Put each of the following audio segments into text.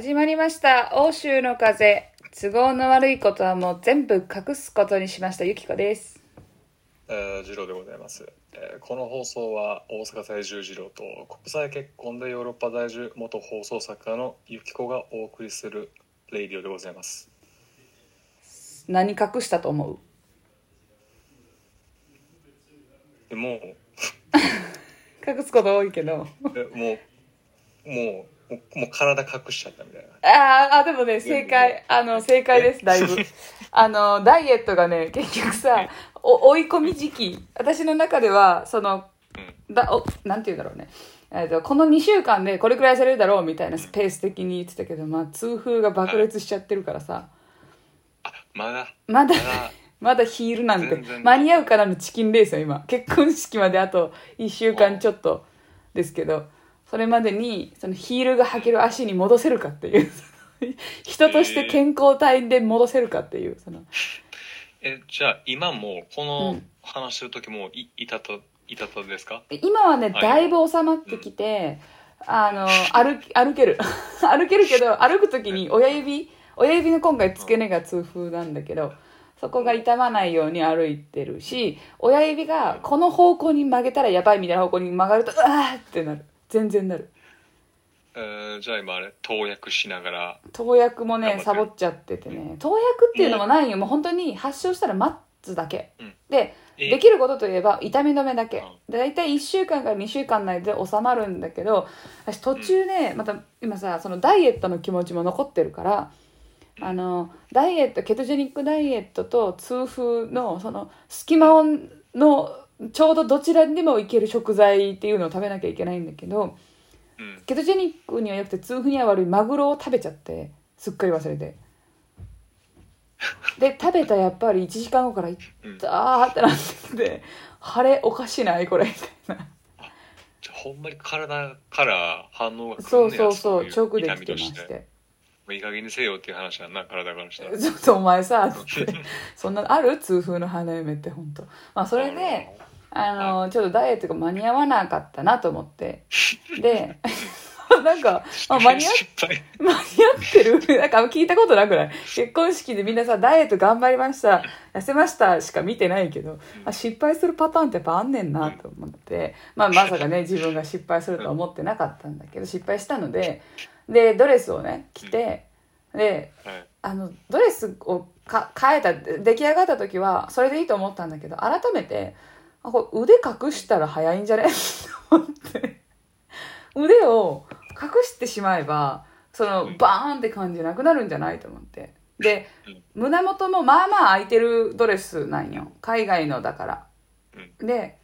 始まりました。欧州の風。都合の悪いことはもう全部隠すことにしました。ゆきこです。えー、次郎でございます、えーこの放送は大阪在住次郎と国際結婚でヨーロッパ在住元放送作家のゆきこがお送りするレイディオでございます何隠したと思う？でもう 隠すこと多いけど。えもうもうもうもう体隠しちゃったみたいな。あーあ、でもね、正解。あの、正解です、だいぶ。あの、ダイエットがね、結局さ、お追い込み時期。私の中では、その、だおなんて言うんだろうね。えーとこの2週間でこれくらいされるだろうみたいなスペース的に言ってたけど、まあ、痛風が爆裂しちゃってるからさ、あまだ。まだまだ。ヒールなんて。間に合うからのチキンレースよ今。結婚式まであと1週間ちょっとですけどそれまでにそのヒールが履ける足に戻せるかっていう 人として健康体で戻せるかっていうその。えじゃあ今もこうのん。話してる時もいいたたいたたですか？今はねはい。だいぶ収まってきて、あの歩き歩ける。歩けるけど歩く時に親指親指の今回付け根が痛風なんだけどそこが痛まないように歩いてるし親指がこの方向に曲げたらやばいみたいな方向に曲がるとうわーってなる全然なる。えー、じゃあ今あれ投薬しながら。投薬もねサボっちゃっててね。投薬っていうのもないよ。もう本当に発症したら待つだけ、うん。でえできることといえば痛み止めだけ。うん。で大体1週間から2週間内で収まるんだけど私途中ねまた今さそのダイエットの気持ちも残ってるからあのダイエットケトジェニックダイエットと痛風のその隙間をのちょうどどちらにでもいける食材っていうのを食べなきゃいけないんだけどうん。ケトジェニックにはよくて痛風には悪いマグロを食べちゃってすっかり忘れて。で食べたやっぱり1時間後からいうん。ったーってなってて腫れおかしないこれみたいな。ほんまに体から反応が来そうそうそうい直できてまして。いい加減にせよっていう話はな体からしたら。ちょっとお前さって。そんなある？痛風の花嫁って本当まあそれであのちょっとダイエットが間に合わなかったなと思って。で なんか、あ、間に合っ間に合ってる？なんか聞いたことなくない？結婚式でみんなさ、ダイエット頑張りました、痩せましたしか見てないけど、あ失敗するパターンってやっぱあんねんなと思って、まあまさかね、自分が失敗するとは思ってなかったんだけど、失敗したので、で、ドレスをね、着て、で、はい。あの、ドレスをか変えた、出来上がった時は、それでいいと思ったんだけど、改めて、あ、これ腕隠したら早いんじゃね？と思って。腕を隠してしまえばそのバーンって感じなくなるんじゃないと思って。で胸元もまあまあ開いてるドレスなんよ。海外のだから。で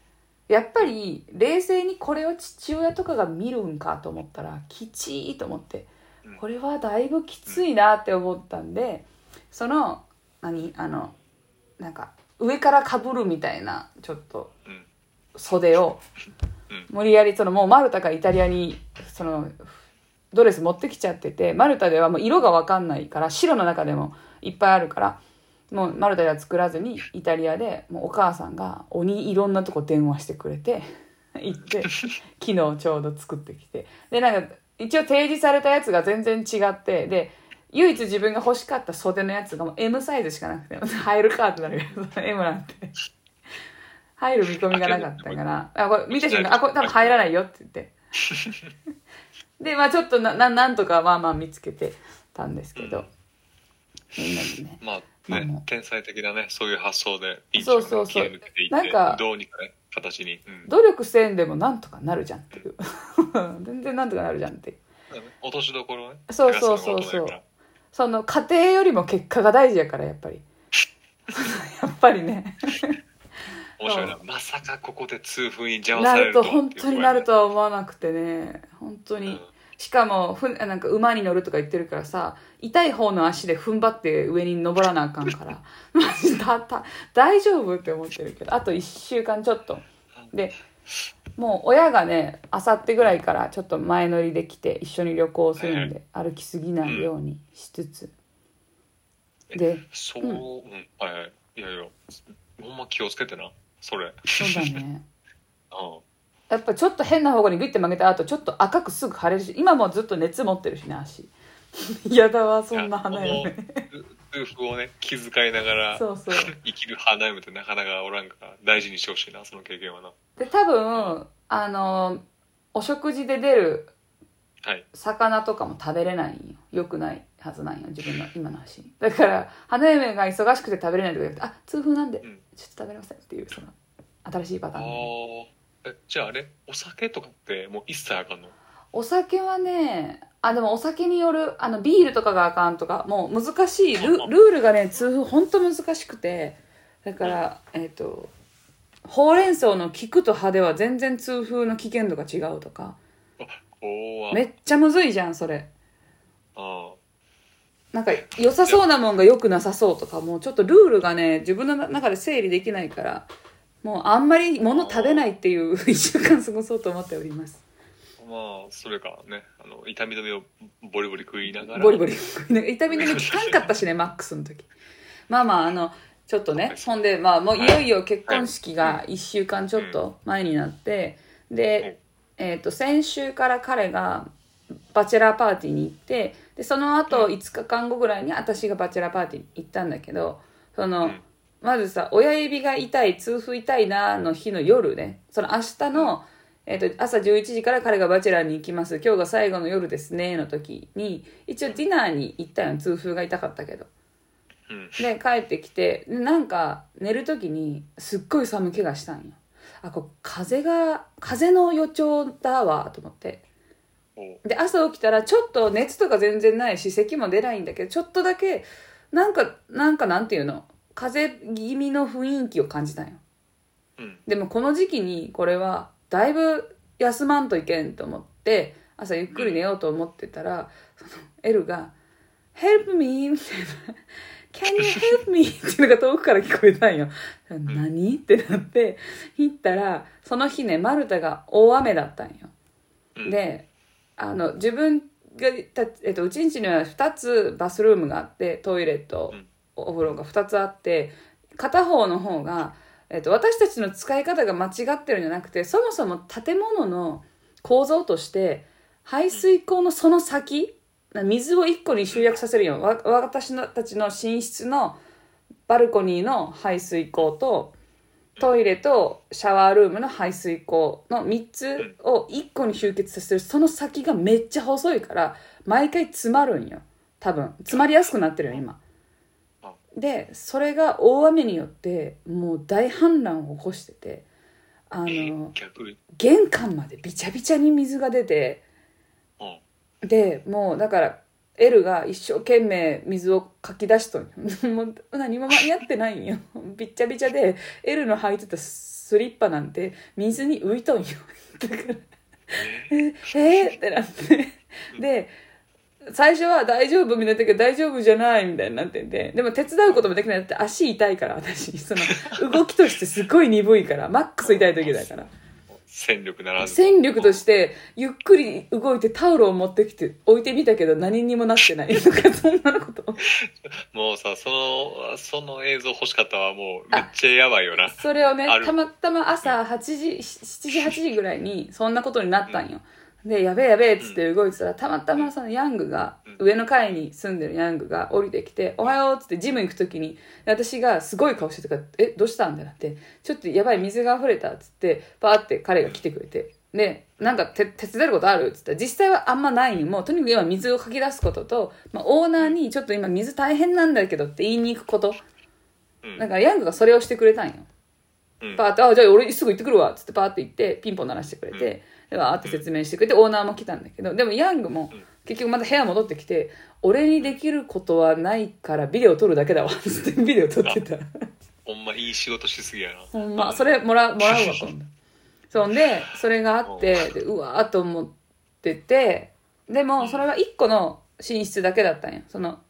やっぱり冷静にこれを父親とかが見るんかと思ったらきちーと思って。うん。これはだいぶきついなって思ったんでその何？あのなんか上からかぶるみたいなちょっとうん。袖をうん。無理やりそのもうマルタからイタリアにそのドレス持ってきちゃっててマルタではもう色が分かんないから白の中でもいっぱいあるからもうマルタでは作らずにイタリアでもうお母さんが鬼いろんなとこ電話してくれて 行って昨日ちょうど作ってきて。でなんか一応提示されたやつが全然違ってで唯一自分が欲しかった袖のやつがもう M サイズしかなくて入るかってなるけど M なんて。入る見込みがなかったから。あこれ見た瞬間あこれ多分入らないよって言って。でまあちょっとなななんとかまあまあ見つけてたんですけど、みんなにねまあね天才的なねそういう発想でそうそうそう。切り抜けていってなんかどうにかね形に、うん。努力せんでもなんとかなるじゃんっていう。全然なんとかなるじゃんって落としどころをね。そうそうそうそうその家庭よりも結果が大事やからやっぱり。やっぱりね。面白いな。まさかここで痛風に邪魔なされるとると本当になるとは思わなくてね。本当に、うん。しかもふなんか馬に乗るとか言ってるからさ痛い方の足で踏ん張って上に登らなあかんから。マジだた大丈夫って思ってるけど。あと1週間ちょっと。でもう親がねあさってぐらいからちょっと前乗りできて一緒に旅行するんで歩きすぎないようにしつつ。でそう、うん、はいはいいやいやほんま気をつけてなそれ。そうだね。うん。やっぱちょっと変な方向にグイッて曲げた後ちょっと赤くすぐ腫れるし今もずっと熱持ってるしね足。嫌だわそんな花嫁いやこの夫婦をね気遣いながらそうそう。生きる花嫁ってなかなかおらんから大事にしてほしいなその経験はな。で多分あのお食事で出るはい。魚とかも食べれないんよ。よくないはずなんよ自分の今の足に。だから花嫁が忙しくて食べれないとか言ってあ痛風なんでうん。ちょっと食べれませんっていうその新しいパタあーン。ー。えじゃああれ？お酒とかってもう一切あかんの？お酒はねあでもお酒によるあのビールとかがあかんとかもう難しいルルールがね痛風ほんと難しくてだからえっ、とほうれん草の菊と葉では全然痛風の危険度が違うとか。怖めっちゃむずいじゃんそれ。あなんか良さそうなもんが良くなさそうとかもうちょっとルールがね自分の中で整理できないからもうあんまり物食べないっていう 一週間過ごそうと思っております。あまあそれかねあの痛み止めをボリボリ食いながら。ボリボリ痛み止め効かんかったしね マックスの時。まあまああのちょっとねほんでまあもうい。よいよ結婚式が1週間ちょっと前になってで、えー、と先週から彼がバチェラーパーティーに行ってでその後5日間後ぐらいに私がバチェラーパーティーに行ったんだけどその、うん。まずさ親指が痛い痛風痛いなの日の夜ね。その明日の、えー、と朝11時から彼がバチェラーに行きます。今日が最後の夜ですね。の時に一応ディナーに行ったよ。痛風が痛かったけど。うん。で帰ってきてでなんか寝る時にすっごい寒気がしたんよ。あこれ風が風の予兆だわと思って。おで朝起きたらちょっと熱とか全然ないし咳も出ないんだけどちょっとだけなんかなんかなんていうの？風邪気味の雰囲気を感じたんよ。うん。でもこの時期にこれはだいぶ休まんといけんと思って朝ゆっくり寝ようと思ってたらそのエルが「Help me」みたいな「Can you help me?」っていうのが遠くから聞こえたんよ。何？ってなって行ったらその日ねマルタが大雨だったんよ。うんであの自分がた、えっと、うちんちには2つバスルームがあってトイレとうんお風呂が2つあって片方の方が、えっと、私たちの使い方が間違ってるんじゃなくてそもそも建物の構造として排水溝のその先水を1個に集約させるよわ私のたちの寝室のバルコニーの排水溝とトイレとシャワールームの排水溝の3つを1個に集結させるその先がめっちゃ細いから毎回詰まるんよ。多分詰まりやすくなってるよ今。でそれが大雨によってもう大氾濫を起こしててあえの玄関までびちゃびちゃに水が出てうん。でもうだからエルが一生懸命水をかき出しとんよ。もう何も間に合ってないんよ。びっちゃびちゃでエルの履いてたスリッパなんて水に浮いとんよ。だからえ えーってなって。で最初は大丈夫みたいな時は大丈夫じゃないみたいになっててで。も手伝うこともできない。だって足痛いから私。その動きとしてすごい鈍いから。マックス痛い時だから。戦力ならず。戦力としてゆっくり動いてタオルを持ってきて置いてみたけど何にもなってないとか。そんなこと。もうさそのその映像欲しかったわ。もうめっちゃやばいよな。それをねたまたま朝8時7時8時ぐらいにそんなことになったんよ、でやべえやべえっつって動いてたらたまたまそのヤングが上の階に住んでるヤングが降りてきて「おはよう」っつってジム行く時に私がすごい顔してたから「えどうしたん?」ってなって「ちょっとやばい水が溢れた」っつってパーって彼が来てくれてでなんか手手伝えることあるっつったら実際はあんまないんよもうとにかく今水をかき出すことと、まあ、オーナーにちょっと今水大変なんだけどって言いに行くこと。うん。だからヤングがそれをしてくれたんよ。うん。パーって、あ、じゃあ俺すぐ行ってくるわ、つってパーって行って、ピンポン鳴らしてくれて、で、わーって説明してくれて、オーナーも来たんだけど、でもヤングも結局また部屋戻ってきて、俺にできることはないからビデオ撮るだけだわ、つってビデオ撮ってた。ほんまいい仕事しすぎやなほんま、それもらう、もらうわ、今度。そんで、それがあって、でうわーっと思ってて、でも、それは1個の寝室だけだったんや。その、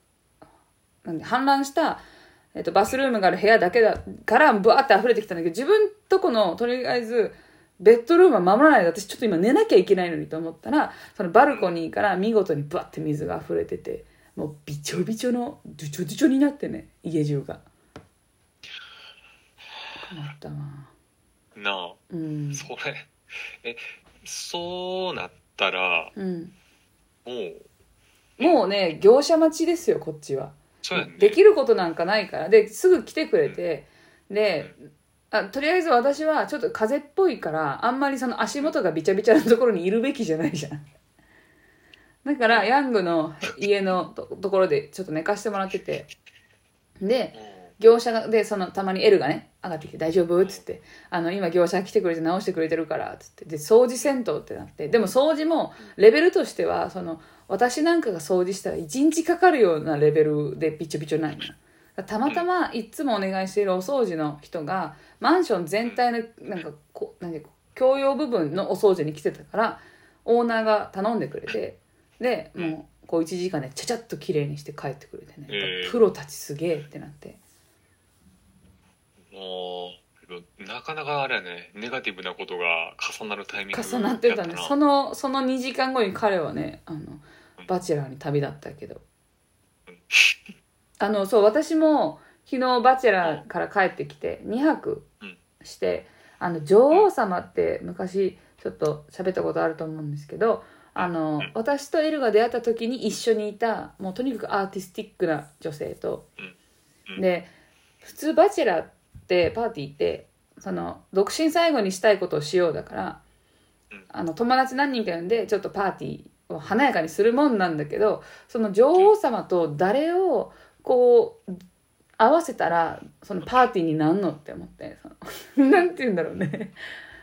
なんで、氾濫した、えっと、バスルームがある部屋だけだから、ブワーって溢れてきたんだけど、自分とこの、とりあえず、ベッドルームは守らないで、私ちょっと今寝なきゃいけないのにと思ったら、そのバルコニーから見事にブワって水が溢れてて、もうびちょびちょの、ドゥチョドゥチョになってね、家中が。困ったわ。なあうん。それえそうなったらうん。もうもうね業者待ちですよこっちはねできることなんかないからですぐ来てくれてであとりあえず私はちょっと風邪っぽいからあんまりその足元がびちゃびちゃなところにいるべきじゃないじゃん。だからヤングの家のとところでちょっと寝かしてもらってて。で業者がでそのたまに L がね上がってきて「大丈夫?」っつって「あの今業者来てくれて直してくれてるから」っつって。で掃除銭湯ってなって。でも掃除もレベルとしてはその私なんかが掃除したら1日かかるようなレベルでびちょびちょないのたまたまいつもお願いしているお掃除の人がマンション全体のなんかこうなんていうか共用部分のお掃除に来てたからオーナーが頼んでくれてでもうこう1時間でちゃちゃっと綺麗にして帰ってくれてね、プロたちすげえってなって。もうなかなかあれやねネガティブなことが重なるタイミング重なってたね。そのその2時間後に彼はねあのバチェラーに旅立ったけど あのそう私も昨日バチェラーから帰ってきて2泊してあの女王様って昔ちょっと喋ったことあると思うんですけどあの私とエルが出会った時に一緒にいたもうとにかくアーティスティックな女性と。うん。で普通バチェラーってパーティーってその独身最後にしたいことをしようだからうん。あの友達何人か呼んでちょっとパーティーを華やかにするもんなんだけどその女王様と誰をこう合わせたらそのパーティーになんのって思ってその なんて言うんだろうね。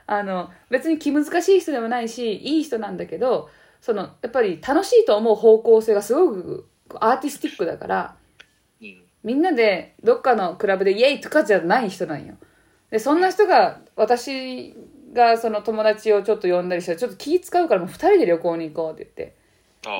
あの別に気難しい人でもないしいい人なんだけどそのやっぱり楽しいと思う方向性がすごくアーティスティックだからうん。みんなでどっかのクラブでイエイ!とかじゃない人なんよ。で、そんな人が私がその友達をちょっと呼んだりしたらちょっと気使うからもう二人で旅行に行こうって言って。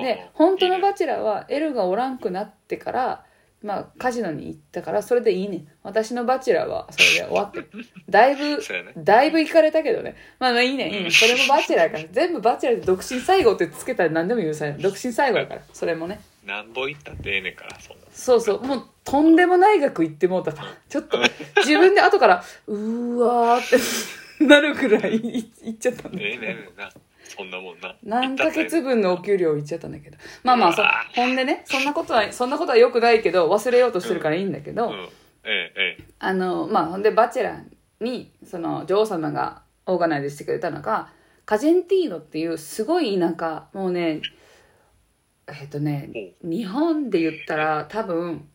で、本当のバチェラーはエルがおらんくなってから、まあカジノに行ったからそれでいいねん。私のバチェラーはそれで終わってる。だいぶ、そうやねだいぶ行かれたけどね。まあまあいいねんいいねんそれもバチェラーやから。全部バチェラーで独身最後ってつけたら何でも許される。独身最後やから。それもね。なんぼ行ったってええねんからそんなそうそう、もうとんでもない額言ってもうたから、ちょっと自分で後から、うーわーって なるくらい言っちゃったんだええねんええねんなそんなもんな。何ヶ月分分のお給料言っちゃったんだけど。まあまあ、そほんでね、そんなことは、そんなことは良くないけど、忘れようとしてるからいいんだけど、うん。ええええ。あの、まあ、ほんで、バチェラーに、その、女王様がオーガナイズしてくれたのが、カジェンティーノっていうすごい田舎、もうね、えっとね、日本で言ったら多分、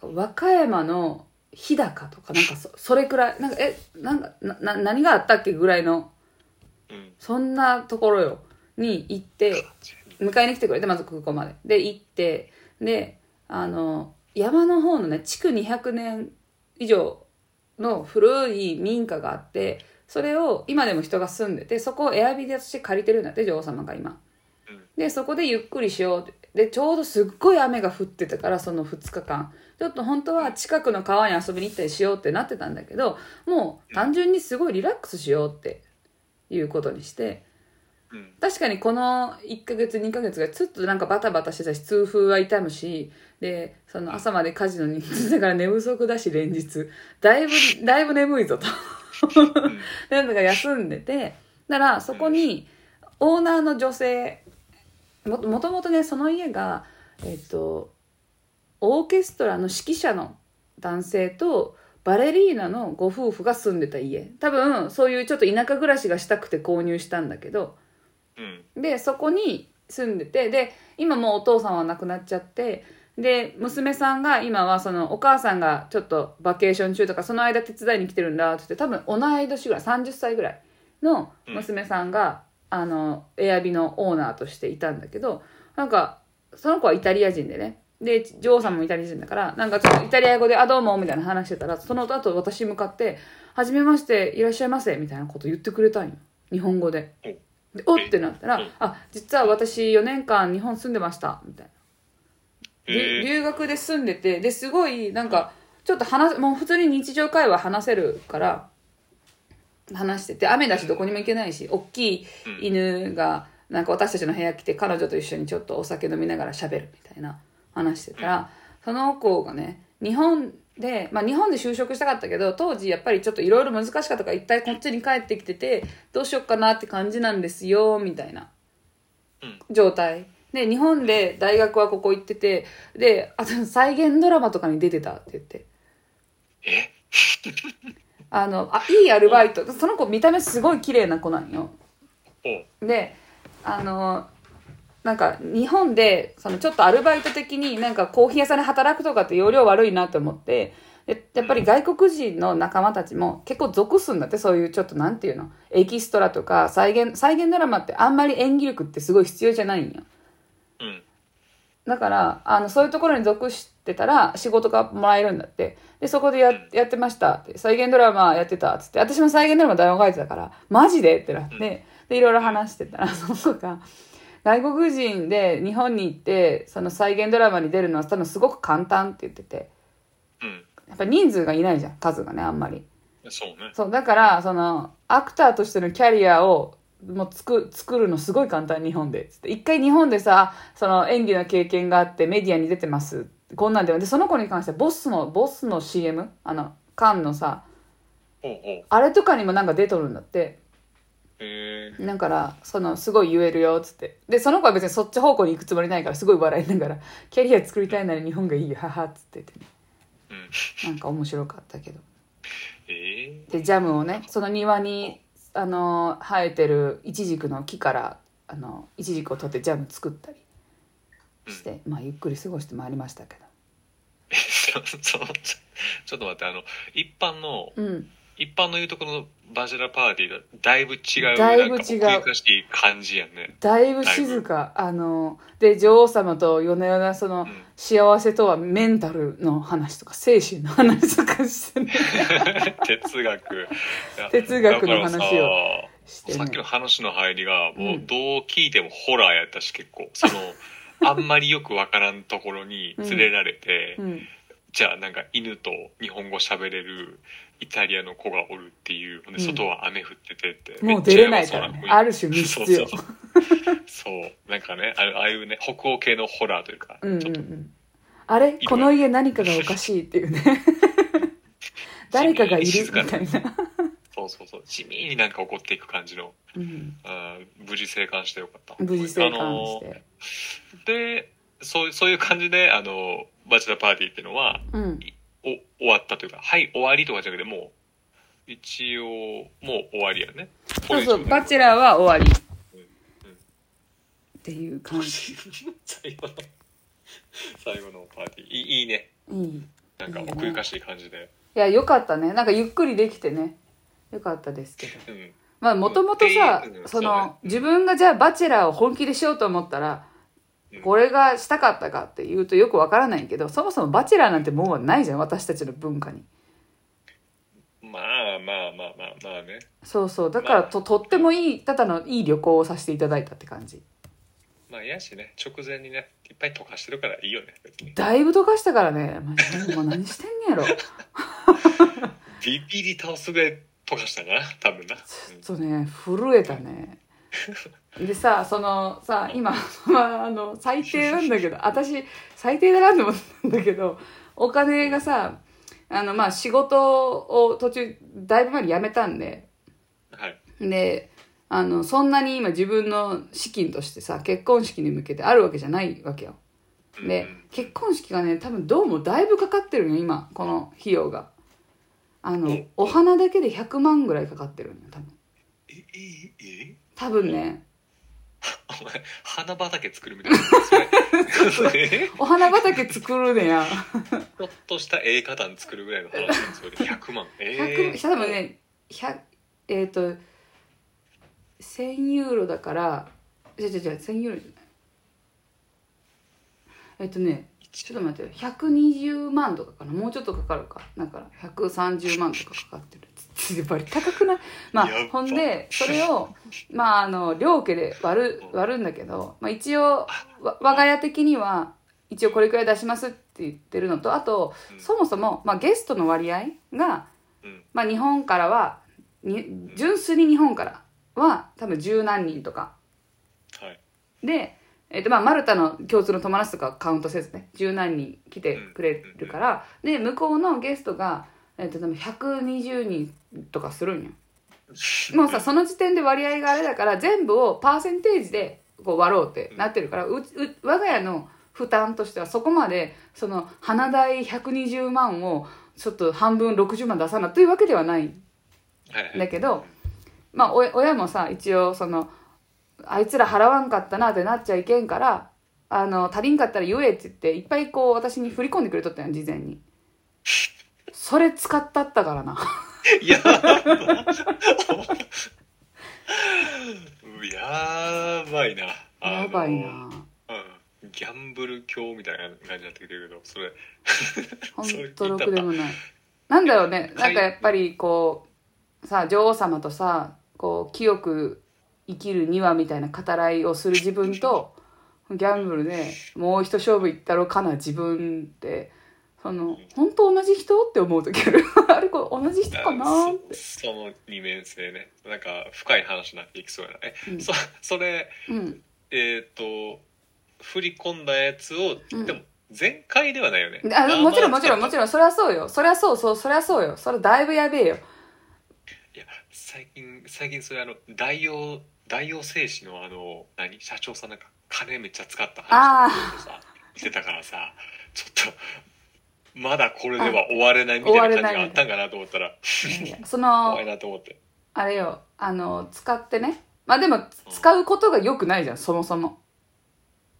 和歌山の日高とか、なんかそ、それくらい、なんか、え、なんか、な、な何があったっけぐらいの、うんそんなところよ、に行って、迎えに来てくれて、まず空港まで。で、行って、で、あの、山の方のね、築200年以上の古い民家があって、それを今でも人が住んでて、そこをエアビデとして借りてるんだって、女王様が今。で、そこでゆっくりしようって。で、ちょうどすっごい雨が降ってたから、その2日間。ちょっと本当は近くの川に遊びに行ったりしようってなってたんだけど、もう単純にすごいリラックスしようっていうことにして、うん。確かにこの1ヶ月2ヶ月がちょっとなんかバタバタしてたし痛風は痛むしでその朝までカジノにだから寝不足だし連日。だいぶだいぶ眠いぞと。でなんだか休んでてだからそこにオーナーの女性ももともとねその家がえっとオーケストラの指揮者の男性とバレリーナのご夫婦が住んでた家。多分そういうちょっと田舎暮らしがしたくて購入したんだけど。うん。でそこに住んでて。で今もうお父さんは亡くなっちゃって。で娘さんが今はそのお母さんがちょっとバケーション中とかその間手伝いに来てるんだって言って多分同い年ぐらい30歳ぐらいの娘さんが、あのエアビのオーナーとしていたんだけどなんかその子はイタリア人でねで女王さんもイタリア人だからなんかちょっとイタリア語で「あどうも」みたいな話してたらその後私に向かって「はじめましていらっしゃいませ」みたいなこと言ってくれたんよ。日本語で。おでおってなったらうん「あ実は私4年間日本住んでました」みたいな。へ留学で住んでてですごいなんかちょっと話せもう普通に日常会話話せるから話してて雨だしどこにも行けないし大きい犬がなんか私たちの部屋来て彼女と一緒にちょっとお酒飲みながら喋るみたいな話してたらその子がね日本で、まあ、日本で就職したかったけど当時やっぱりちょっといろいろ難しかったから一体こっちに帰ってきててどうしよっかなって感じなんですよみたいなうん。状態。で日本で大学はここ行っててであと再現ドラマとかに出てたって言って。え？あのあいいアルバイト。その子見た目すごい綺麗な子なんよ。おであのなんか日本でそのちょっとアルバイト的になんかコーヒー屋さんで働くとかって容量悪いなと思ってでやっぱり外国人の仲間たちも結構属すんだってそういうちょっとなんていうのエキストラとか再現再現ドラマってあんまり演技力ってすごい必要じゃないんよ。うん。だからあのそういうところに属してたら仕事がもらえるんだって。でそこでややってましたって。再現ドラマやってたっつって。私も再現ドラマ台本書いてたからマジでってなって。でいろいろ話してたらその子が外国人で日本に行ってその再現ドラマに出るのは多分すごく簡単って言ってて。うん。やっぱ人数がいないじゃん数がねあんまり。そうね。そうだからそのアクターとしてのキャリアをもう作作るのすごい簡単日本で。つって一回日本でさその演技の経験があってメディアに出てますこんなんででその子に関してはボスのボスの CM あのカンのさあれとかにもなんか出とるんだって。えー、だからそのすごい言えるよっつって。でその子は別にそっち方向に行くつもりないからすごい笑いながら キャリア作りたいなら日本がいいよははっつってて、ね、うん。なんか面白かったけど。えでジャムをねその庭にあの生えてるイチジクの木からあのイチジクを取ってジャム作ったりして、まあゆっくり過ごしてまいりましたけー、そそちょっと待ってあの一般のどうん一般の言うとこのバチェラパーティーとだいぶ違うだいぶ違う。なんか奥ゆかしい感じやんね。だいぶ静か。あので女王様と夜な夜なその、ん。幸せとはメンタルの話とか精神の話とかしてね。哲学。哲学の話をささっきの話の入りがもううん。どう聞いてもホラーやったし結構。その あんまりよくわからんところに連れられて、うんじゃあなんか犬と日本語喋れるイタリアの子がおるっていううん外は雨降っててって、もう出れないからね。ある種密室よ。そうそう。なんかねあああいうね北欧系のホラーというか、うんうんうん。あれ？この家何かがおかしいっていうね。誰かがいるみたいな、そうそうそう。地味になんか起こっていく感じの。うん、あー無事生還してよかった。無事生還して、でそうそういう感じであのバチェラーパーティーっていうのはうん。お終わったというかはい終わりとかじゃなくてもう一応もう終わりやね。そうそうバチェララーは終わりうんうんっていう感じ。最後の最後のパーティー。いいいいね。いい。なんか奥ゆかしい感じで。いやよかったね。なんかゆっくりできてね。よかったですけど。うん。まあもともとさうんそそうね。の自分がじゃあバチェラーを本気でしようと思ったらうんこれがしたかったかっていうとよくわからないけどそもそもバチェラーなんてもうないじゃん私たちの文化に。まあまあまあまあまあね。そうそう。だからととってもいいただのいい旅行をさせていただいたって感じ。まあいやしね。直前にねいっぱい溶かしてるからいいよね別に。だいぶ溶かしたからね。マジでもう何してんねやろ。ビビり倒すぐらい溶かしたかな多分な、うん。ちょっとね震えたね でさそのさ今、まあ、あの最低なんだけど私最低だなって思ったんだけどお金がさあのまあ仕事を途中だいぶ前に辞めたんで。はい。であのそんなに今自分の資金としてさ結婚式に向けてあるわけじゃないわけよ。でうん結婚式がね多分どうもだいぶかかってるのよ今この費用が。あのうんお花だけで100万ぐらいかかってるのよ多分。えええ多分ね お前花畑作るみたいな。それえ お花畑作るねや。ちょっとした絵花壇作るぐらいの話なんですよ。100万。え100多分ね100えっ、と1000ユーロだからじゃじゃじゃ1000ユーロじゃない。えっ、とねちょっと待ってよ。120万とかかな。もうちょっとかかるか。だから130万とかかかってるやっぱり高くない？まあほんでそれをまああの両家で割る割るんだけど、まあ、一応わ我が家的には一応これくらい出しますって言ってるのとあとうん。そもそも、まあ、ゲストの割合が、うん。まあ、日本からはに純粋に日本からは多分十何人とか。はい。で、えっとまあ、マルタの共通の友達とかカウントせずね十何人来てくれるから、で向こうのゲストが、えっと、多分120人とかするんよ。もうさその時点で割合があれだから全部をパーセンテージでこう割ろうってなってるから、うう我が家の負担としてはそこまでその花代120万をちょっと半分60万出さなというわけではない。はいはい。だけど、まあ、お親もさ一応そのあいつら払わんかったなってなっちゃいけんからあの足りんかったら言えって言っていっぱいこう私に振り込んでくれとったんよ事前にそれ使ったったからな。やば やばいな。やばいな。うん。ギャンブル教みたいな感じになってきてるけどそれ。ほそれんとろくでもない。なんだろうね。はないんかやっぱりこうさ女王様とさこう清く生きるにはみたいな語らいをする自分とギャンブルでもう一勝負いったろかな自分ってその本当同じ人？って思う時ある。あれこれ同じ人かな？あって。そその二面性ね。なんか深い話になっていきそうやな。え、うん。そそれうん。えっ、と振り込んだやつを、うん。でも全開ではないよね。あもちろんもちろんもちろん。それはそうよ。それはそうそう。それはそうよ。それだいぶやべえよ。いや最近最近それあの大王大王製紙のあの何？社長さんなんか金めっちゃ使ったあ話とかさ見てたからさちょっとまだこれでは終われないみたいな感じがあったんかなと思ったら。そ怖のい。なと思って。あれよあの使ってね。まあでも使うことが良くないじゃんそもそも。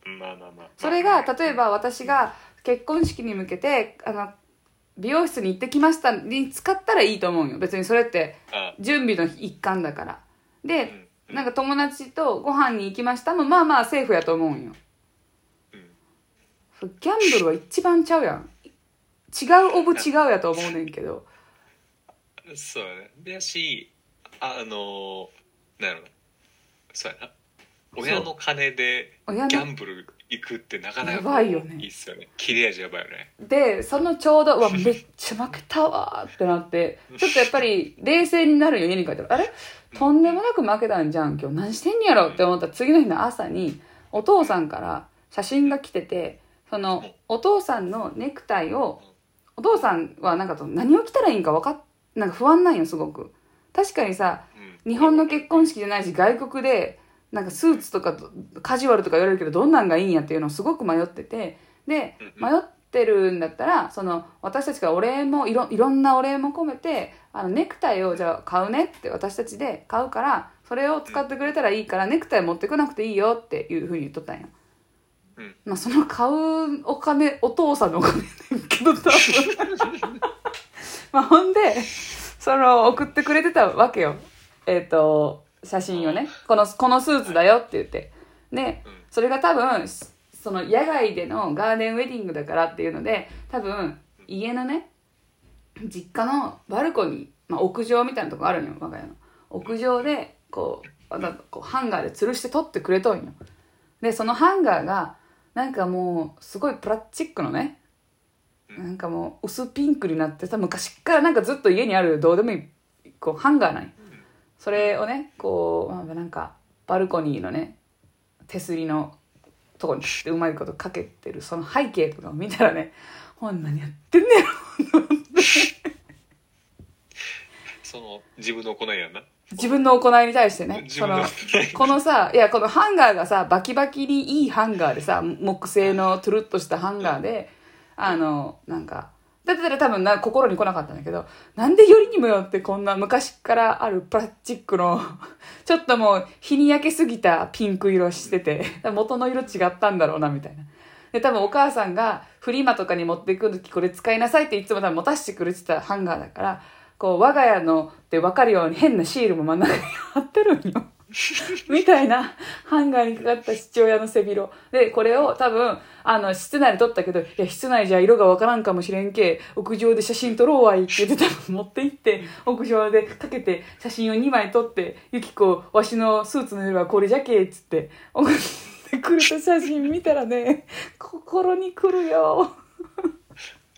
まあまあまあ。それが例えば私が結婚式に向けてあの美容室に行ってきましたに使ったらいいと思うよ。別にそれってあ。準備の一環だから。でうん。うん。なんか友達とご飯に行きましたもまあまあセーフやと思うんよ。うん。ギャンブルは一番ちゃうやん違うオブ違うやと思うねんけど。そうやね。でやしあのなんやろ。なそうやな。親の金でギャンブル行くってなかなかやばいよね。いいっすよね。切れ味やばいよね。でそのちょうどうわめっちゃ負けたわーってなってちょっとやっぱり冷静になるよ家に帰ったらあれ？とんでもなく負けたんじゃん。今日何してんやろって思ったら次の日の朝にお父さんから写真が来ててそのお父さんのネクタイをお父さんはなんかと何を着たらいいんか分かっなんか不安なんよすごく。確かにさうん。日本の結婚式じゃないし外国でなんかスーツとかカジュアルとか言われるけどどんなんがいいんやっていうのをすごく迷ってて。でうん迷ってるんだったらその私たちがお礼もいろいろんなお礼も込めてあのネクタイをじゃあ買うねって私たちで買うからそれを使ってくれたらいいからネクタイ持ってこなくていいよっていうふうに言っとったんよ。うん。まあその買うお金お父さんのお金だけど多分 まあほんでその送ってくれてたわけよ。えっ、と写真をね。このこのスーツだよって言って。でうん。それが多分その野外でのガーデンウェディングだからっていうので多分家のね実家のバルコニー、まあ、屋上みたいなとこあるんよ我が家の。屋上でこうこうハンガーで吊るして撮ってくれとんよ。でそのハンガーがなんかもうすごいプラスチックのねなんかもう薄ピンクになってさ昔っからなんかずっと家にあるどうでもいいこうハンガーなん。よそれをねこうまあなんかバルコニーのね手すりのとこにピッてうまいことかけてるその背景とかを見たらねほん何やってんねやろ その自分の行いやんな 自分の行いに対してねそのこのさいやこのハンガーがさバキバキにいいハンガーでさ木製のトゥルッとしたハンガーであのなんかだったら多分な心に来なかったんだけどなんでよりにもよってこんな昔からあるプラスチックの ちょっともう日に焼けすぎたピンク色してて元の色違ったんだろうなみたいな。で多分お母さんがフリマとかに持っていく時これ使いなさいっていつも多分持たせてくれてたハンガーだからこう我が家のって分かるように変なシールも真ん中に貼ってるんよ。みたいなハンガーにかかった父親の背広。で、これを多分、あの、室内で撮ったけど、いや、室内じゃ色がわからんかもしれんけ、屋上で写真撮ろうわいって言って多分持って行って、屋上でかけて写真を2枚撮って、ゆきこ、わしのスーツの色はこれじゃけ、っつって、送ってくれた写真見たらね、心に来るよ。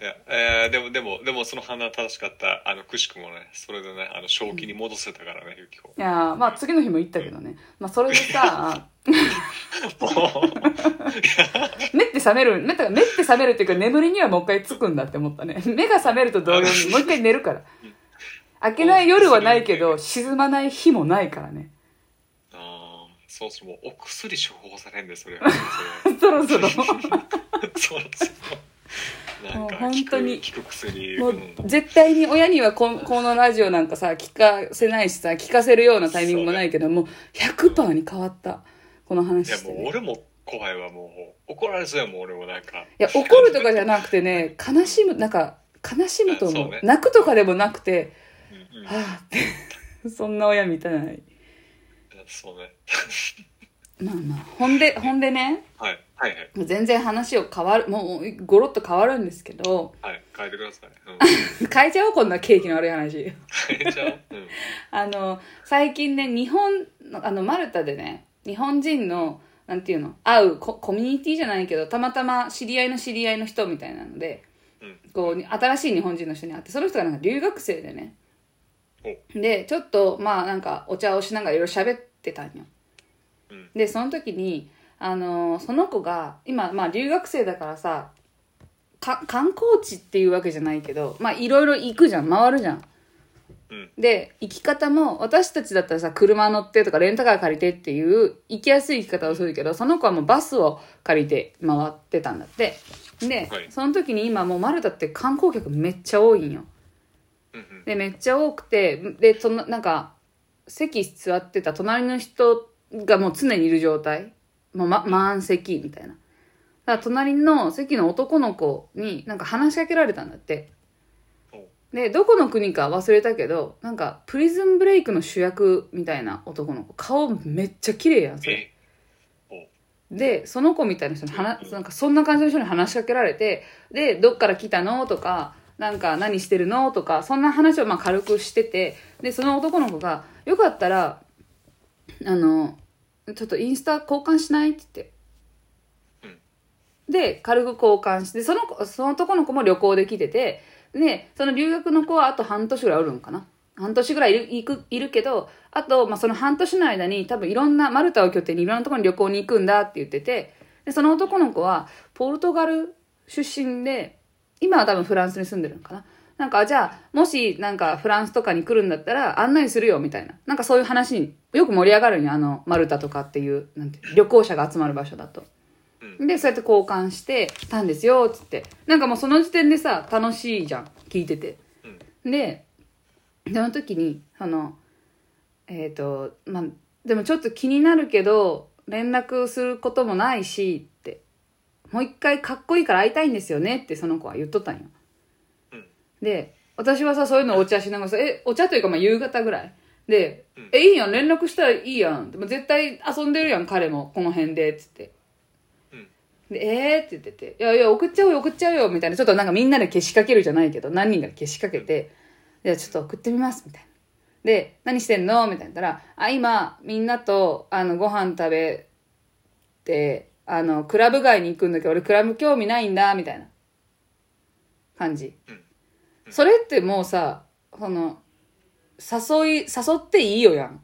いや、えーでもでもでもその判断は正しかった。あのくしくもねそれでねあの正気に戻せたからねゆきこいやーまあ次の日も行ったけどね。まあそれでさ、目って覚める、目って目って覚めるっていうか眠りにはもう一回つくんだって思ったね。目が覚めると同様にもう一回寝るから。明けない夜はないけど、沈まない日もないからね。ああそそもそもお薬処方されんでそれ そろそろ。そろそろもう本当に。もううん絶対に親にはここのラジオなんかさ聞かせないしさ聞かせるようなタイミングもないけどもう100%に変わった。このい話して、やもうね、俺も怖いわもう怒られそうやもん俺もなんか。いや怒るとかじゃなくてね悲しむなんか悲しむと思う。ね。泣くとかでもなくてうんうん。はあって。そんな親みたい。そうねまあまあほんでほんでね。はい。はいはい。全然話を変わるもうゴロッと変わるんですけど。はい。変えてください、うん、変えちゃおうこんな景気の悪い話。変えちゃう、うん、あの最近ね日本のあのマルタでね日本人のなんていうの会うココミュニティじゃないけどたまたま知り合いの知り合いの人みたいなのでうん。こう新しい日本人の人に会ってその人がなんか留学生でね。おでちょっとまあなんかお茶をしながらいろいろ喋ってたんよ。うんでその時にあのその子が今まあ留学生だからさか観光地っていうわけじゃないけどまあいろいろ行くじゃん。回るじゃん。うん。で行き方も私たちだったらさ車乗ってとかレンタカー借りてっていう行きやすい行き方をするけどその子はもうバスを借りて回ってたんだって。で、はい。その時に今もうマルタって観光客めっちゃ多いんよ。うんうん。でめっちゃ多くてでとななんか席座ってた隣の人がもう常にいる状態。もう、ま、満席みたいな。だから隣の席の男の子になんか話しかけられたんだって。おでどこの国か忘れたけどなんかプリズンブレイクの主役みたいな男の子。顔めっちゃ綺麗やんそれ。でその子みたいな人に話なんかそんな感じの人に話しかけられてでどっから来たのとかなんか何してるのとかそんな話をまあ軽くしててでその男の子が「よかったらあのちょっとインスタ交換しない?」って言って。で軽く交換してその子その男の子も旅行で来ててでその留学の子はあと半年ぐらいおるんかな半年ぐらいいるいくいるけどあと、まあ、その半年の間に多分いろんなマルタを拠点にいろんなところに旅行に行くんだって言っててでその男の子はポルトガル出身で今は多分フランスに住んでるのかななんかじゃあもしなんかフランスとかに来るんだったら案内するよみたいな。なんかそういう話によく盛り上がるんよあのマルタとかっていうなんて旅行者が集まる場所だと。でそうやって交換してたんですよっつって。なんかもうその時点でさ楽しいじゃん聞いてて。でその時にそのえっ、とまあでもちょっと気になるけど連絡することもないしって。もう一回かっこいいから会いたいんですよねってその子は言っとったんよ。うんで私はさそういうのお茶しながらさえお茶というかまあ夕方ぐらい。で「えいいやん連絡したらいいやん」でも絶対遊んでるやん彼も。この辺でっつって。で、えーって言ってて、いやいや、送っちゃうよ、送っちゃうよ、みたいな、ちょっとなんかみんなで消しかけるじゃないけど、何人か消しかけて、いや、ちょっと送ってみます、みたいな。で、何してんの？みたいな。言ったら、あ、今、みんなと、あの、ご飯食べて、あの、クラブ街に行くんだけど、俺クラブ興味ないんだ、みたいな。感じ。それってもうさ、その、誘い、誘っていいよやん。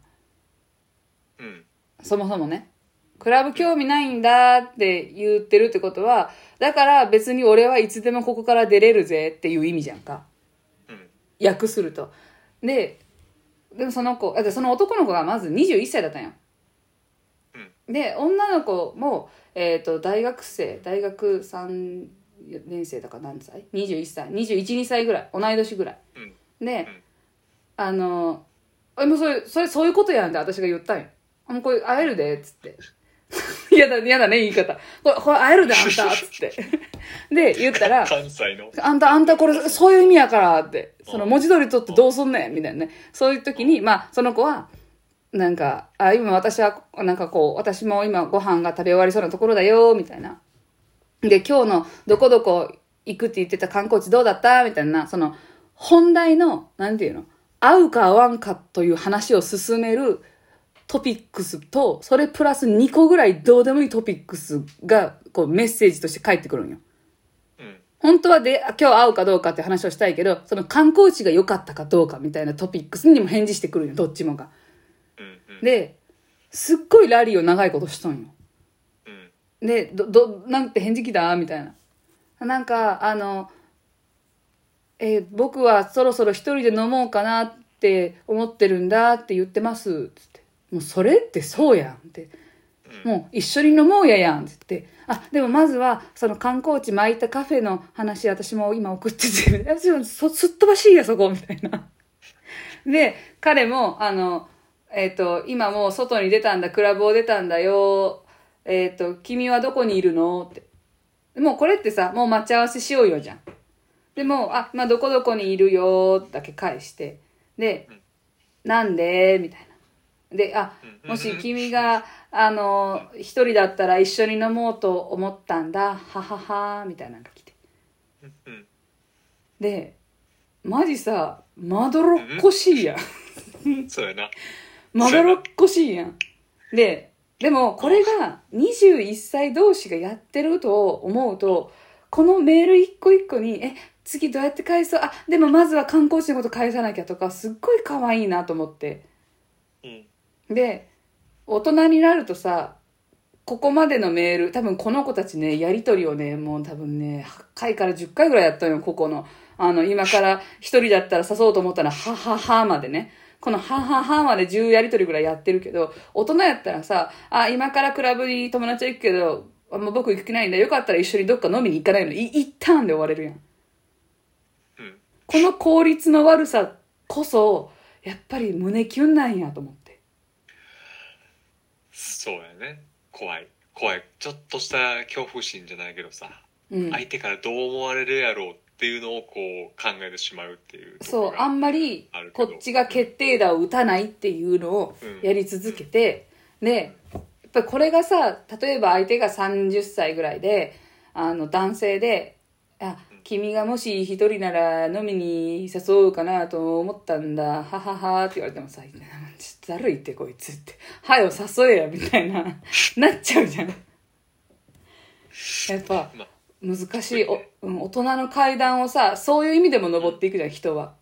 うんそもそもね。クラブ興味ないんだって言ってるってことは、だから別に俺はいつでもここから出れるぜっていう意味じゃんか。うん訳すると。で、でもその子、あでその男の子がまず21歳だったんよ。で、女の子も、えっ、と、大学生、大学3年生だから何歳 ?21 歳。21、2歳ぐらい。同い年ぐらい。うんで、あの、えもうそれ、それそういうことやんって私が言ったんよ。あもうこれ会えるで、っつって。嫌だ、嫌だね、言い方。これ、これ会えるで、あんた、つって。で、言ったら、関西のあんた、あんたこれ、そういう意味やから、って。その文字通り取ってどうすんねん、みたいなね。そういう時に、まあ、その子は、なんか、あ、今私は、なんかこう、私も今ご飯が食べ終わりそうなところだよ、みたいな。で、今日のどこどこ行くって言ってた観光地どうだったみたいな、その、本題の、なんていうの合うか合わんかという話を進めるトピックスと、それプラス2個ぐらいどうでもいいトピックスが、こう、メッセージとして返ってくるんよ。うん本当はで、あ今日会うかどうかって話をしたいけど、その観光地が良かったかどうかみたいなトピックスにも返事してくるんよ、どっちもが。うんうんで、すっごいラリーを長いことしとんよ。うんで、ど、ど、なんて返事来た？みたいな。なんか、あの、えー僕はそろそろ一人で飲もうかなって思ってるんだって言ってます。つって。もうそれってそうやんって。もう一緒に飲もうややんって言って、あ、でもまずは、その観光地巻いたカフェの話、私も今送ってて、私もそすっ飛ばしいや、そこ、みたいな。で、彼も、あの、えっ、と、今もう外に出たんだ、クラブを出たんだよ、えっ、と、君はどこにいるの？って。もうこれってさ、もう待ち合わせしようよじゃん。でも、あ、まあ、どこどこにいるよ、だけ返して。で、なんで？みたいな。で、あ、もし君が、あの、一人だったら一緒に飲もうと思ったんだ、ははは、みたいなのが来て。うんで、マジさ、まどろっこしいやんそうやな まどろっこしいやん。で、でもこれが21歳同士がやってると思うと、このメール一個一個に、え、次どうやって返そう？あ、でもまずは観光地のこと返さなきゃとか、すっごい可愛いなと思って。うんで、大人になるとさ、ここまでのメール、多分この子たちね、やりとりをね、もう多分ね、8回から10回ぐらいやったのよ、ここの。あの、今から一人だったら誘おうと思ったら、はははまでね。このはははまで10やりとりぐらいやってるけど、大人やったらさ、あ、今からクラブに友達行くけど、あもう僕行く気ないんだ。よかったら一緒にどっか飲みに行かないの。い一旦で終われるやん。うんこの効率の悪さこそ、やっぱり胸キュンなんやと思って。そうやね怖い怖いちょっとした恐怖心じゃないけどさ、うん。相手からどう思われるやろうっていうのをこう考えてしまうっていうそう、あんまりこっちが決定打を打たないっていうのをやり続けて、で、やっぱりこれがさ、例えば相手が30歳ぐらいで、あの、男性で、あ、君がもし一人なら飲みに誘おうかなと思ったんだ、はははって言われてもさ、ちょっとだるいってこいつって、はよ誘えや、みたいな、なっちゃうじゃん。やっぱ、まあ難しい。お、うん、大人の階段をさそういう意味でも登っていくじゃん人は。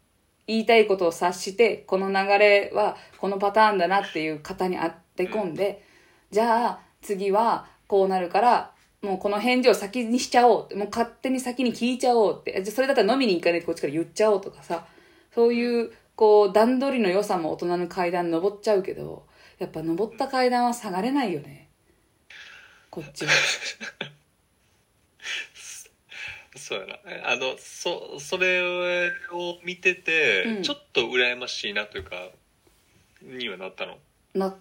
言いたいことを察してこの流れはこのパターンだなっていう型に当て込んで、じゃあ次はこうなるからもうこの返事を先にしちゃおうってもう勝手に先に聞いちゃおうってじゃあそれだったら飲みに行かないでこっちから言っちゃおうとかさそういうこう段取りの良さも大人の階段登っちゃうけどやっぱ登った階段は下がれないよね。こっちは。そうやな。あのそそれを見てて、うん。ちょっと羨ましいなというかにはなったの？な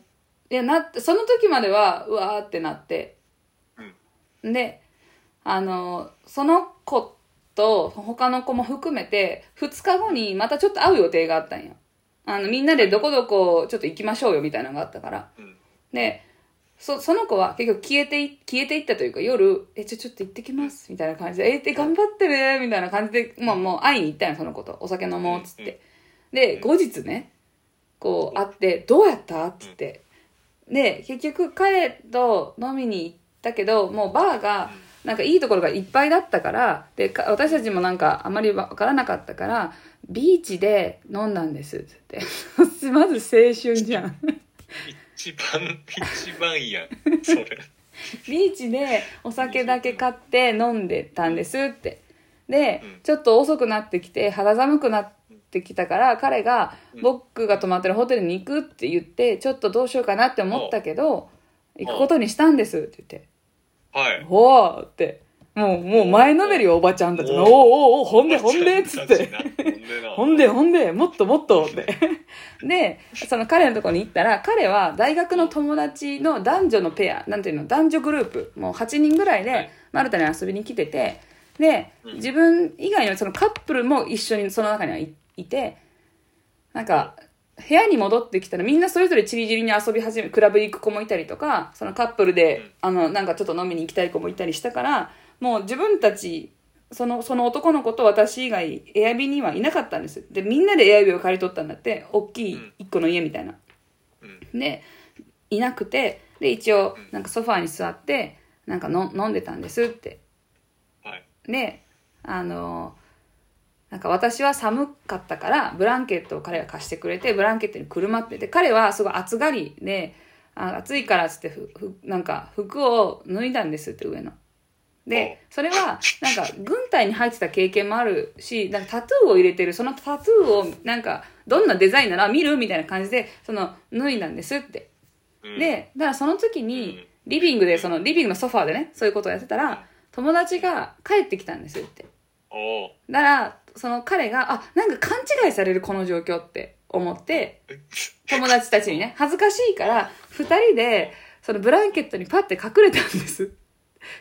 いやなってその時まではうわーってなって、であのその子と他の子も含めて2日後にまたちょっと会う予定があったんよ。あのみんなでどこどこちょっと行きましょうよみたいなのがあったから。うん。でそその子は結局消えてい消えていったというか夜「えちょちょっと行ってきます」みたいな感じで「えで頑張ってね」みたいな感じでもうもう会いに行ったんよその子と。お酒飲もうっつって、で後日ねこう会って「どうやった?」っつって、で結局彼と飲みに行ったけどもうバーがなんかいいところがいっぱいだったからでか私たちもなんかあまり分からなかったからビーチで飲んだんですっつって。まず青春じゃん一番一番やん それ。ビーチでお酒だけ買って飲んでたんですって。で、うん。ちょっと遅くなってきて肌寒くなってきたから彼がうん。僕が泊まってるホテルに行くって言ってちょっとどうしようかなって思ったけど行くことにしたんですって言って。はい「ほー」ってもうもう前のめりよおばちゃんたちの「おおおおおほんでほんで」っつって。ほんで、ほんで、もっともっとって。で、その彼のところに行ったら、彼は大学の友達の男女のペア、なんていうの、男女グループ、もう8人ぐらいはい。で、マルタに遊びに来てて、で、うん。自分以外のそのカップルも一緒にその中にはいいて、なんか、部屋に戻ってきたらみんなそれぞれチリチリに遊び始め、クラブ行く子もいたりとか、そのカップルで、あの、なんかちょっと飲みに行きたい子もいたりしたから、もう自分たち、その、その男の子と私以外、エアビにはいなかったんです。で、みんなでエアビを借り取ったんだって、大きい一個の家みたいな。うんで、いなくて、で、一応、なんかソファーに座って、なんかの飲んでたんですって。はいで、あの、なんか私は寒かったから、ブランケットを彼が貸してくれて、ブランケットにくるまってて、彼はすごい暑がりで、あ暑いからっつってふ、ふなんか服を脱いだんですって、上の。で、それは、なんか、軍隊に入ってた経験もあるし、なんかタトゥーを入れてる、そのタトゥーを、なんか、どんなデザインなら見るみたいな感じで、その、脱いだんですって。うん。で、だからその時に、リビングでそのリビングのソファーでねそういうことをやってたら友達が帰ってきたんですって。だからその彼があなんか勘違いされるこの状況って思って友達たちにね恥ずかしいから2人でそのブランケットにパッて隠れたんです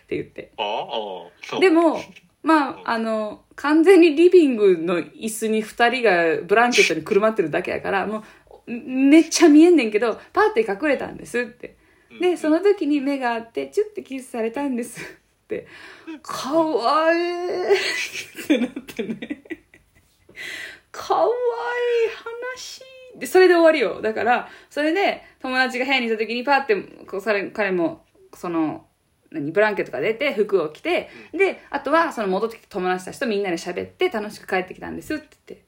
って言って。でもまああの完全にリビングの椅子に2人がブランケットにくるまってるだけやからもうんめっちゃ見えんねんけどパッて隠れたんですって。でその時に目があってチュッてキスされたんですって。かわいいってなってね。かわいい話でそれで終わりよ。だからそれで友達が部屋にいた時にパッてこう彼彼もその何ブランケットが出て服を着てであとはその戻ってきた友達たちとみんなで喋って楽しく帰ってきたんですって言って。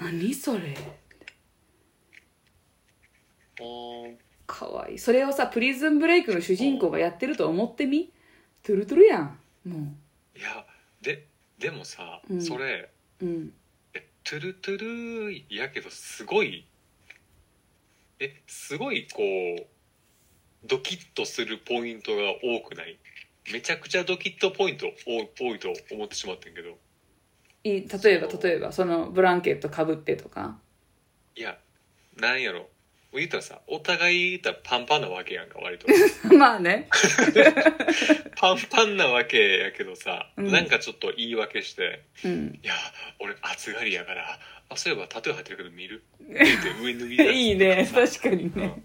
何それ。おうかわいい。それをさプリズンブレイクの主人公がやってると思ってみ？トゥルトゥルやん。もいやででもさ、うん。それううん。えトゥルトゥルやけどすごいえすごいこうドキッとするポイントが多くない？めちゃくちゃドキッとポイント多多いと思ってしまってんけど。いい例えば例えばそのブランケットかぶってとか。いやなんやろ。言ったらさお互い言ったらパンパンなわけやんか割と。まあね。パンパンなわけやけどさ、うん。なんかちょっと言い訳してうん。いや俺暑がりやからあそういえばタトゥー入ってるけど見る？って言って上脱ぎいいね確かにね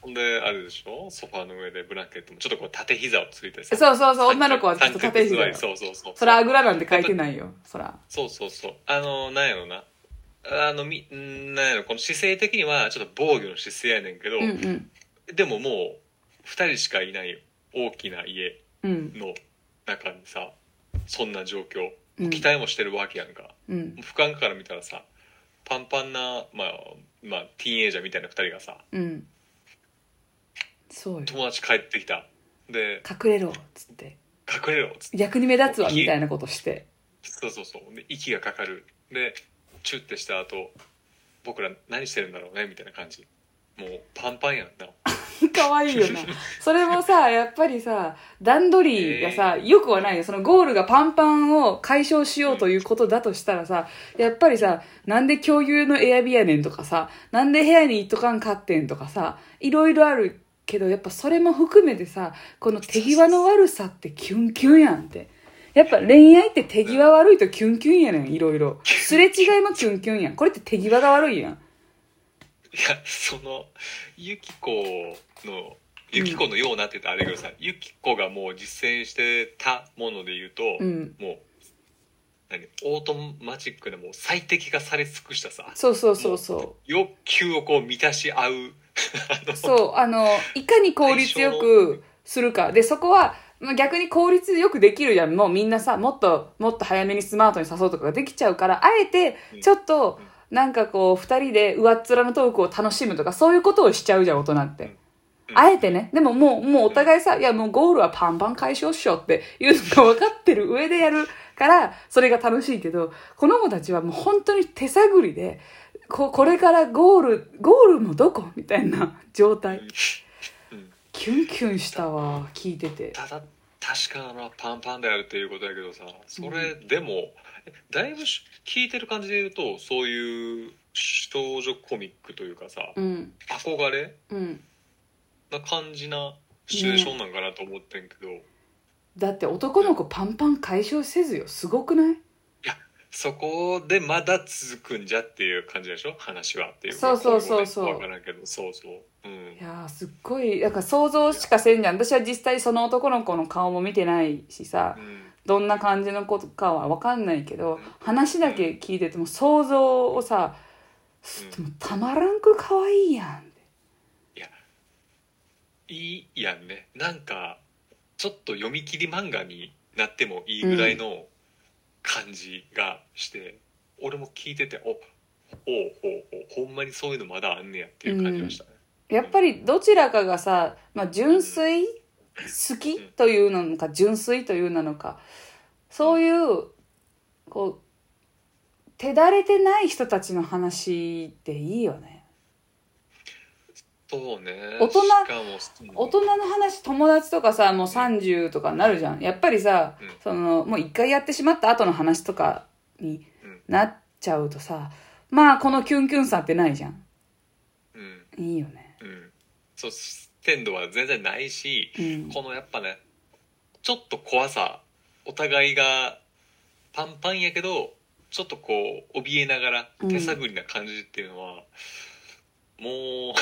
ほんであれでしょ？ソファーの上でブランケットもちょっとこう縦膝をついてさ。そうそうそう女の子はちょっと縦膝そうそうそうそらあぐらなんて書いてないよそら。そうそうそう。あのなんやろな。あのみんなんやろこの姿勢的にはちょっと防御の姿勢やねんけど、うんうん。でももう2人しかいない大きな家うん。の中にさそんな状況。うん。期待もしてるわけやんか、うん。俯瞰から見たらさパンパンな、まあ、まあティーンエイジャーみたいな2人がさうんそうよ。友達帰ってきた。で隠れろっつって。隠れろっつって。逆に目立つわみたいなことして。そうそうそう。で息がかかる。でチュッてした後僕ら何してるんだろうねみたいな感じ。もうパンパンやんな。可愛いよな。それもさ やっぱりさ段取りがさ、よくはないよ。そのゴールがパンパンを解消しようということだとしたらさやっぱりさなんで共有のエアビやねんとかさなんで部屋に行っとかんかってんとかさいろいろあるけどやっぱそれも含めてさこの手際の悪さってキュンキュンやんって。やっぱ恋愛って手際悪いとキュンキュンやねんいろいろ。すれ違いもキュンキュンやん。これって手際が悪いやん。いやそのユキコのユキコのようなって言ったらあれやけどさ、ユキコがもう実践してたもので言うと、うん。もう何オートマチックでもう最適化され尽くしたさ。そうそうそうそう欲求をこう満たし合うそう、あの、いかに効率よくするか。で、そこは、まあ、逆に効率よくできるじゃん。もうみんなさ、もっと、もっと早めにスマートに誘うとかができちゃうから、あえてうん、ちょっと、なんかこう、二人で上っ面のトークを楽しむとか、そういうことをしちゃうじゃん、大人って。うんあえてね。でももう、もうお互いさ、いやもうゴールはパンパン解消っしょっていうのが分かってる上でやるから、それが楽しいけど、この子たちはもう本当に手探りで、ここれからゴール、ゴールもどこ？みたいな状態。うんキュンキュンしたわ、聞いてて。ただ確かなパンパンであるっていうことやけどさそれでも、えだいぶし聞いてる感じで言うとそういう少女コミックというかさ、うん、憧れ？うん。な感じなシチュエーションなんかなと思ってんけど、だって男の子パンパン解消せずよ。すごくない？そこでまだ続くんじゃっていう感じでしょ？話はっていう。そうそうそうそう。分からんけどそうそう。うん。いやーすっごい、だから想像しかせんじゃん。私は実際その男の子の顔も見てないしさ、うん。どんな感じの子かは分かんないけど、話だけ聞いてても想像をさ、うん。でもたまらんく可愛いやん。いいやんね。なんかちょっと読み切り漫画になってもいいぐらいの感じがして、俺も聞いてておほうほうほうほんまにそういうのまだあんねやっていう感じがしたね、やっぱりどちらかがさ、まあ、純粋好きというのか純粋というなのかそういうこう手だれてない人たちの話っていいよねそうね。大人大人の話友達とかさもう30とかなるじゃん。やっぱりさ、うん。そのもう一回やってしまった後の話とかにうんなっちゃうとさまあこのキュンキュンさってないじゃん。うん。いいよね。うん。そう鮮度は全然ないし、うん。このやっぱねちょっと怖さお互いがパンパンやけどちょっとこう怯えながらうん。手探りな感じっていうのは、も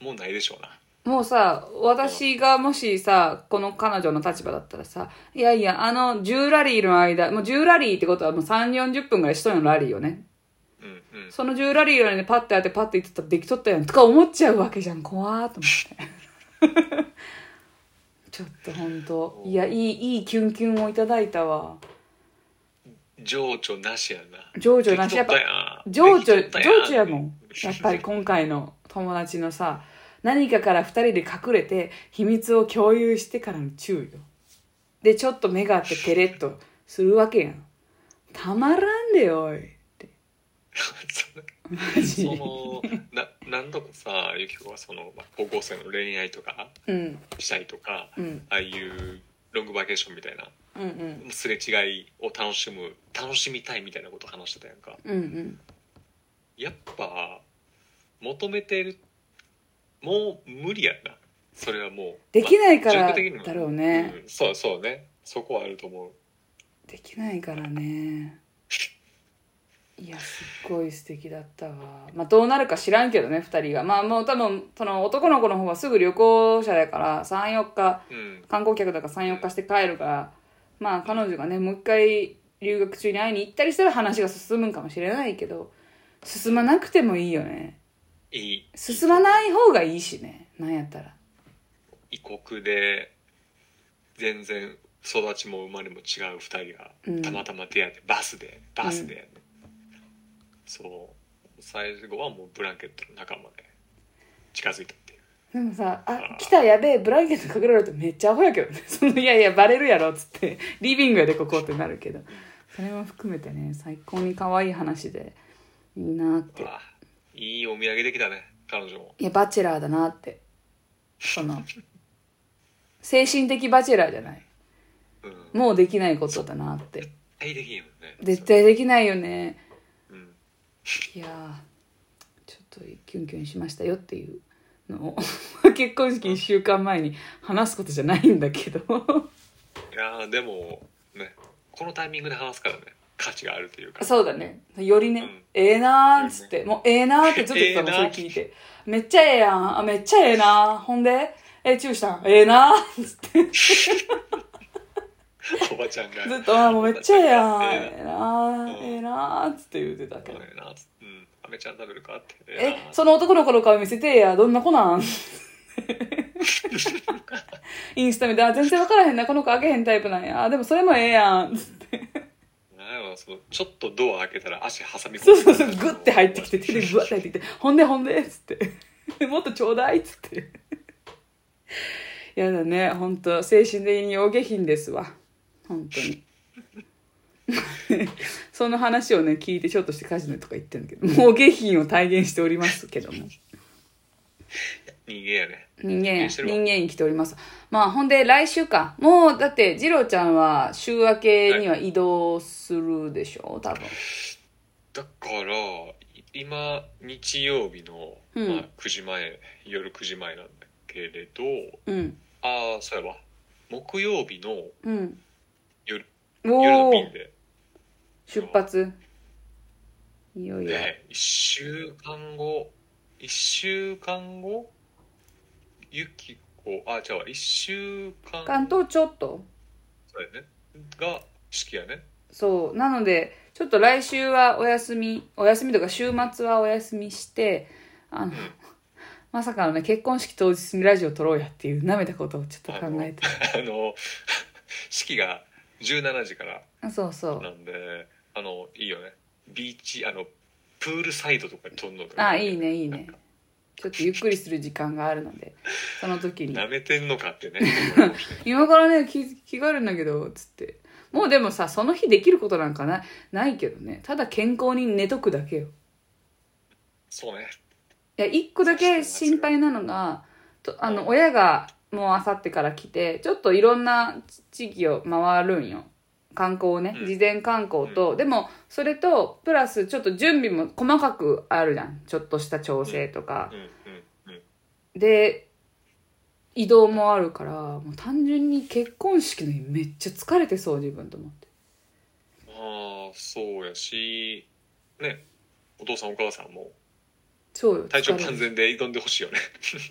う もうないでしょうな。もうさ私がもしさこの彼女の立場だったらさいやいやあの10ラリーの間もう10ラリーってことはもう3 4 0分ぐらい一人のラリーよね。うんうん。その10ラリーの間にパッてやってパッて言ってたらできとったやんとか思っちゃうわけじゃん。怖ーと思って。ちょっと本当いやいいいいキュンキュンをいただいたわ。情緒なしやな。情緒なし。やっぱ情緒情緒やもんやっぱり今回の友達のさ何かから2人で隠れて秘密を共有してからの注意よ。でちょっと目があってペレッとするわけやん。たまらんでおい。って。マジ。そのな何度もさゆき子はその、まあ、高校生の恋愛とかうん。したいとか、うん。ああいうロングバケーションみたいなうんうん。すれ違いを楽しむ楽しみたいみたいなこと話してたやんか。うんうんやっぱ求めてるもう無理やんな。それはもうできないからだろうね。うんそうそうね。そこはあると思う。できないからね。いやすっごい素敵だったわ。まあどうなるか知らんけどね2人が。まあもう多分その男の子の方はすぐ旅行者だから34日うん。観光客だから34日して帰るからまあ彼女がねもう一回留学中に会いに行ったりしたら話が進むんかもしれないけど進まなくてもいいよね。いい。進まない方がいいしね。なんやったら。異国で全然育ちも生まれも違う2人がうん。たまたま出会ってバスでバスで、そう。最後はもうブランケットの中まで近づいたっていう。でもさ「あ来たやべえブランケットかけられるとめっちゃアホやけどね。そのいやいやバレるやろ」っつってリビングやでここってなるけど。それも含めてね最高に可愛い話でいいなって。あいいお土産できたね彼女も。いやバチェラーだなって。その 精神的バチェラーじゃない。うん。もうできないことだなって。絶対できんよね。絶対できないよね。うん。いやーちょっとキュンキュンしましたよっていうのを。結婚式1週間前に話すことじゃないんだけど。いやーでもねこのタイミングで話すからね価値があるというかそうだねよりね、うんええなーっつって、もうええなーってずっと言ってたもん、ええなーそれ聞いて。めっちゃええやん。あ、めっちゃええなー。ほんで、え、チューしたん？ええなーっつって。おばちゃんがずっと、あ、もうめっちゃええやん。えええなー、うんええなーっつって言ってたけど。ええなうんアメちゃん食べるかってえ、その男の子の顔見せてや。どんな子なん？インスタ見て、あ、全然分からへんな。この子開けへんタイプなんや。あ、でもそれもええやん。つって。なんやろそのちょっとドア開けたら足挟み込そうそうそう、グッて入ってきて、手でグワッて入ってきて、ほんでほんで、っつって。もっとちょうだい、っつって。やだね、ほんと、精神的にお下品ですわ。本当に。その話をね、聞いて、ちょっとしてカジノとか言ってるんだけど、もうお下品を体現しておりますけども。人間やね人間人間に来ております。まあ、ほんで、来週か。もう、だって、次郎ちゃんは週明けには移動するでしょ？多分。だからい今日曜日の、うんまあ、9時前夜9時前なんだけれどうん。ああそうやわ木曜日のうん。夜夜の便で出発。いよいよ。ね1週間後1週間後ゆきこあ違うわ1週間関東ちょっとそうやねが式やねそう。なので、ちょっと来週はお休み、お休みとか週末はお休みして、あの、まさかのね、結婚式当日にラジオ撮ろうやっていう舐めたことをちょっと考えて。あの 式が17時からあそうそう。なんであのいいよねビーチあのプールサイドとかに撮るのとかあ、いいね、いいね。ちょっとゆっくりする時間があるので、その時に。なめてんのかってね 今からね、気気があるんだけど、つって。もうでもさ、その日できることなんかなないけどね。ただ健康に寝とくだけよ。そうねいや一個だけ心配なのがとあの親がもうあさってから来てちょっといろんな地域を回るんよ観光をねうん。事前観光と、でもそれとプラスちょっと準備も細かくあるじゃん。ちょっとした調整とか。で移動もあるからもう単純に結婚式の日めっちゃ疲れてそう自分と思って。ああそうやし。ね。お父さんお母さんも。そうよ体調疲れる。万全で挑んでほしいよね。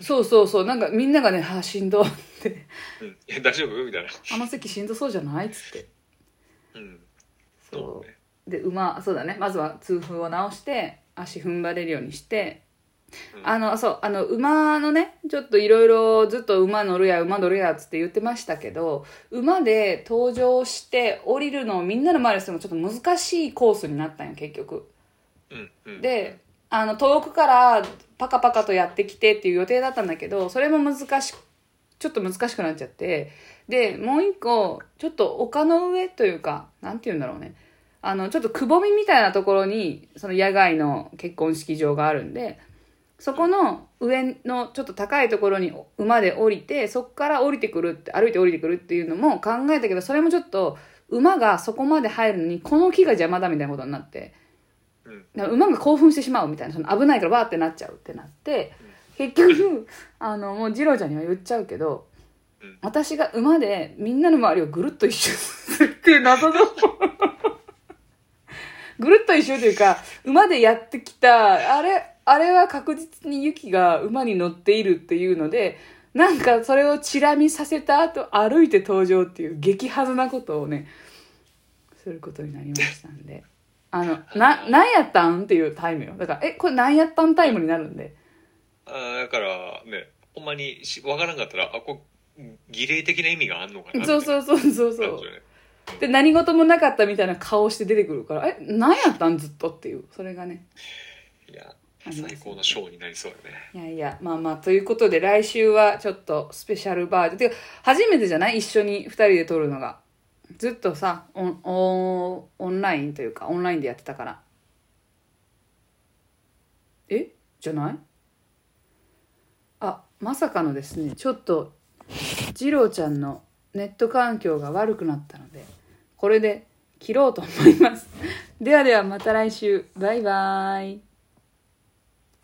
そうそうそう。なんかみんながね「はあしんど」って。うん。いや大丈夫？みたいな「あの席しんどそうじゃない?」っつってうん。そう。ね。で馬そうだね。まずは痛風を直して足踏ん張れるようにして、うん。あのそうあの馬のねちょっといろいろずっと馬乗るや馬乗るやっつって言ってましたけど馬で登場して降りるのをみんなの前でするのもちょっと難しいコースになったんよ結局。うんうん。であの遠くからパカパカとやってきてっていう予定だったんだけどそれも難しちょっと難しくなっちゃってでもう一個ちょっと丘の上というかなんて言うんだろうねあのちょっとくぼみみたいなところにその野外の結婚式場があるんでそこの上のちょっと高いところに馬で降りてそこから降りてくるって歩いて降りてくるっていうのも考えたけどそれもちょっと馬がそこまで入るのにこの木が邪魔だみたいなことになって。うんだから馬が興奮してしまうみたいなその危ないからわーってなっちゃうってなって結局あのもう次郎ちゃんには言っちゃうけど、うん私が馬でみんなの周りをぐるっと一周するっていう謎の ぐるっと一周というか馬でやってきたあれあれは確実にユキが馬に乗っているっていうのでなんかそれをチラ見させた後歩いて登場っていう激ハズなことをねすることになりましたんで。あの、な、なんやったんっていうタイムよ。だから、え、これなんやったんタイムになるんで。あーだからねほんまにし分からんかったらあこれ儀礼的な意味があんのかなそうそうそうそうそうで、何事もなかったみたいな顔して出てくるから、え、なんやったんずっとっていう。それがね。いや最高なショーになりそうだねいやいや、まあまあ、ということで、来週はちょっとスペシャルバージョン。てか、初めてじゃない？一緒に二人で撮るのが。ずっとさ、オン、オンオンラインというか、オンラインでやってたから。え？じゃない？あ、まさかのですね、ちょっと、次郎ちゃんのネット環境が悪くなったので、これで切ろうと思います。ではではまた来週。バイバーイ。